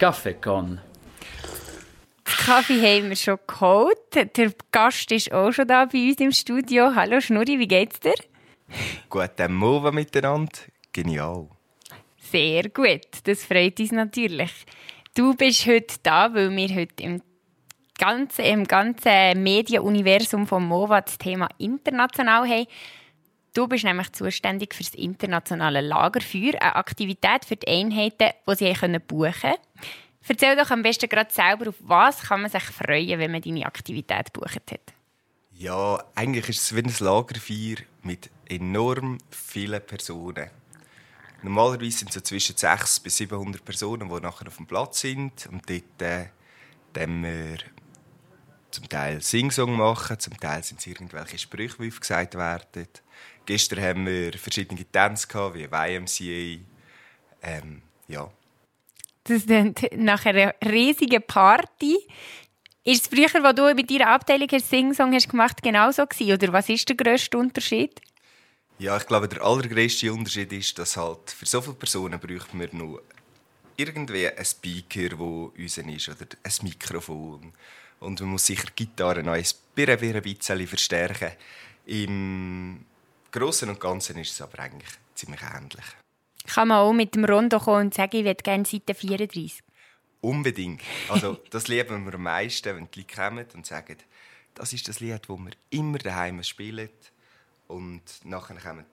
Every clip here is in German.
Kaffee con. Kaffee haben wir schon geholt. Der Gast ist auch schon da bei uns im Studio. Hallo Schnurri, wie geht's dir? Guten Morgen miteinander. Genial. Sehr gut, das freut uns natürlich. Du bist heute da, weil wir heute im ganzen, im ganzen Medienuniversum von MOVA das Thema international haben. Du bist nämlich zuständig für das internationale Lagerfeuer, eine Aktivität für die Einheiten, die sie buchen können. Erzähl doch am besten gerade selber, auf was kann man sich freuen, wenn man deine Aktivität bucht hat. Ja, eigentlich ist es wie ein Lagerfeuer mit enorm vielen Personen. Normalerweise sind es so zwischen 600 bis 700 Personen, die nachher auf dem Platz sind. Und dort äh, wir zum Teil Singsong machen, zum Teil sind es irgendwelche Sprüche, die gesagt werden. Gestern haben wir verschiedene Tänze gehabt, wie YMCA. Ähm, ja. Das ist nach einer riesigen Party. Ist es früher, als du mit deiner Abteilung Singsong hast gemacht genauso gewesen? Oder was ist der grösste Unterschied? Ja, ich glaube, der allergrößte Unterschied ist, dass halt für so viele Personen braucht man nur irgendwie einen Speaker, der uns ist, oder ein Mikrofon. Und man muss sicher die Gitarre noch ein bisschen verstärken. Im Großen und Ganzen ist es aber eigentlich ziemlich ähnlich. Kann man auch mit dem Rondo kommen und sagen, ich würde gerne Seite 34? Unbedingt. Also, das lieben wir am meisten, wenn die Leute kommen und sagen, das ist das Lied, das wir immer daheim spielen. Und nachher kommen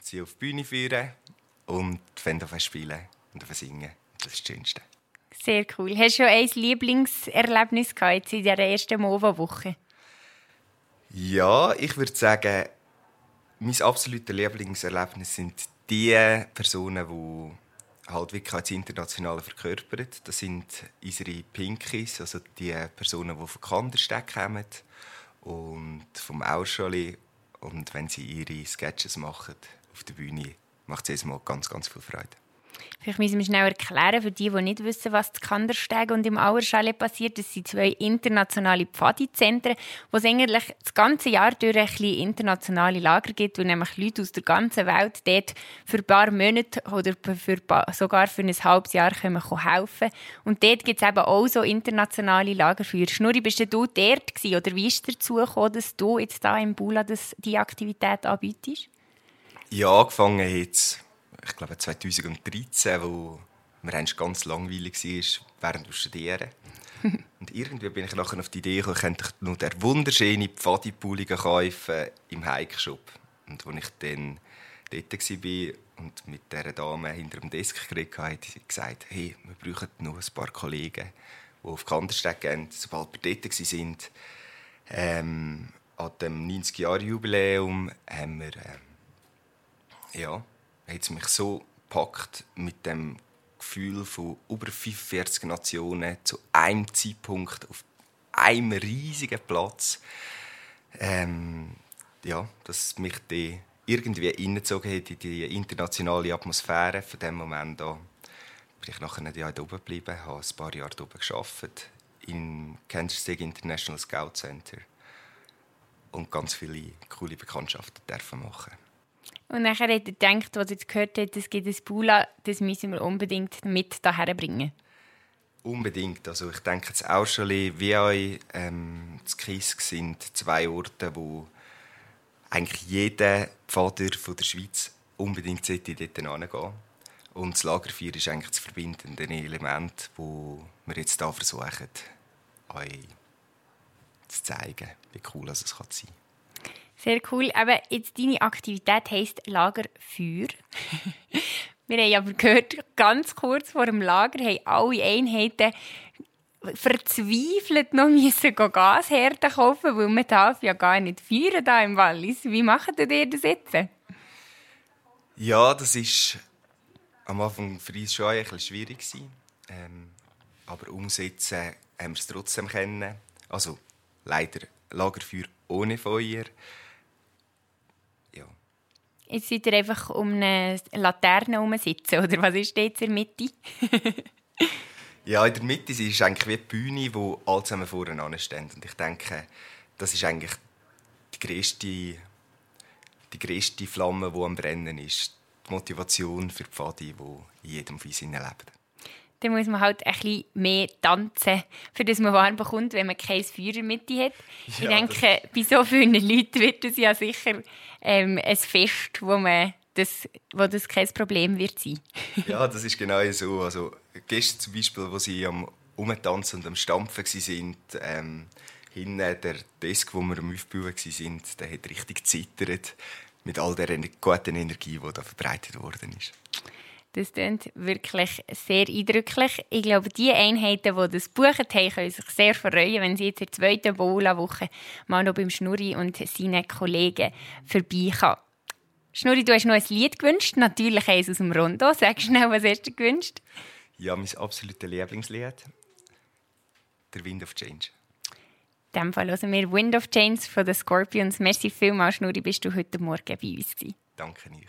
sie auf die Bühne führen und fangen spielen und singen. Das ist das Schönste. Sehr cool. Hast du schon ein Lieblingserlebnis gehabt in dieser ersten MOVA-Woche? Ja, ich würde sagen, mein absolutes Lieblingserlebnis sind die Personen, die halt wirklich als Internationale verkörpern. Das sind unsere Pinkies, also die Personen, die von Kandersteg kommen und vom Auschali und wenn sie ihre Sketches machen auf der Bühne, macht es mal ganz, ganz viel Freude. Vielleicht müssen wir schnell erklären, für die, die nicht wissen, was in Kandersteg und im Auerschale passiert. Das sind zwei internationale Pfadizentren, wo es eigentlich das ganze Jahr durch ein internationale Lager gibt, wo nämlich Leute aus der ganzen Welt dort für ein paar Monate oder für sogar für ein halbes Jahr können helfen Und dort gibt es eben auch so internationale Lagerfeuer. Schnurri, bist du dort gewesen, oder wie ist dazu gekommen, dass du jetzt hier im Bula diese Aktivität anbietest? Ja, angefangen jetzt ich glaube 2013, wo mir ganz langweilig war während dem Studieren. und irgendwie bin ich nachher auf die Idee gekommen, ich könnte nur der wunderschöne Pfadipulligen kaufen im Hike-Shop. Und als ich dann dort war und mit dieser Dame hinter dem Desk geredet habe, hat sie gesagt, hey, wir brauchen noch ein paar Kollegen, die auf Kandersteg gehen, sobald wir dort waren. Ähm, an dem 90-Jahre-Jubiläum haben wir ähm, ja, hat es mich so gepackt mit dem Gefühl von über 45 Nationen zu einem Zeitpunkt auf einem riesigen Platz. Ähm, ja, dass mich die irgendwie reingezogen hat in die internationale Atmosphäre von dem Moment an. Bin ich nachher ein Jahr oben geblieben, habe ein paar Jahre oben gearbeitet im Kansas City International Scout Center und ganz viele coole Bekanntschaften dürfen machen. Und nachher hat er gedacht, was er jetzt gehört hat, es gibt ein Bula, das müssen wir unbedingt mit daher bringen. Unbedingt. Also ich denke, das Auschali wie euch ähm, das Kies sind zwei Orte, wo eigentlich jeder Vater von der Schweiz unbedingt dort hingehen Und das Lagerfeuer ist eigentlich das verbindende Element, wo wir jetzt hier versuchen, euch zu zeigen, wie cool es sein kann. Sehr cool. Aber jetzt deine Aktivität heisst Lagerfeuer. Wir haben aber gehört, ganz kurz vor dem Lager haben alle Einheiten verzweifelt noch müssen Gashärten kaufen, weil man darf ja gar nicht feiern da im Wallis. Wie macht ihr das jetzt? Ja, das ist am Anfang für uns schon ein bisschen schwierig ähm, aber umsetzen haben wir es trotzdem kennen. Also leider Lagerfeuer ohne Feuer. Jetzt seid ihr einfach um eine Laterne sitzen, oder was ist jetzt in der Mitte? ja, in der Mitte ist eigentlich wie die Bühne, wo alle zusammen voreinander stehen. Und ich denke, das ist eigentlich die grösste, die grösste Flamme, die am Brennen ist. Die Motivation für die Pfadi, die in jedem von uns lebt. Dann muss man halt ein bisschen mehr tanzen, für das man warm bekommt, wenn man kein Feuer Mitte hat. Ja, ich denke, bei so vielen Leuten wird es ja sicher ähm, ein Fest, wo man das, wo das kein Problem wird sein. ja, das ist genau so. Also gestern zum Beispiel, wo sie am Umtanzen und am Stampfen waren, ähm, hinten der Desk, wo wir am Aufbauen waren, der hat richtig zittert mit all der guten Energie, die da verbreitet worden ist. Das klingt wirklich sehr eindrücklich. Ich glaube, die Einheiten, die das buchen haben, können sich sehr freuen, wenn sie jetzt in der zweiten Bola-Woche mal noch beim Schnurri und seinen Kollegen vorbeikommen. Schnurri, du hast noch ein Lied gewünscht, natürlich eins aus dem Rondo. Sag schnell, was hast du gewünscht? Ja, mein absolutes Lieblingslied. Der Wind of Change. In diesem Fall hören wir Wind of Change von den Scorpions. Merci vielmals, Schnurri, bist du heute Morgen bei uns gewesen. Danke, nicht.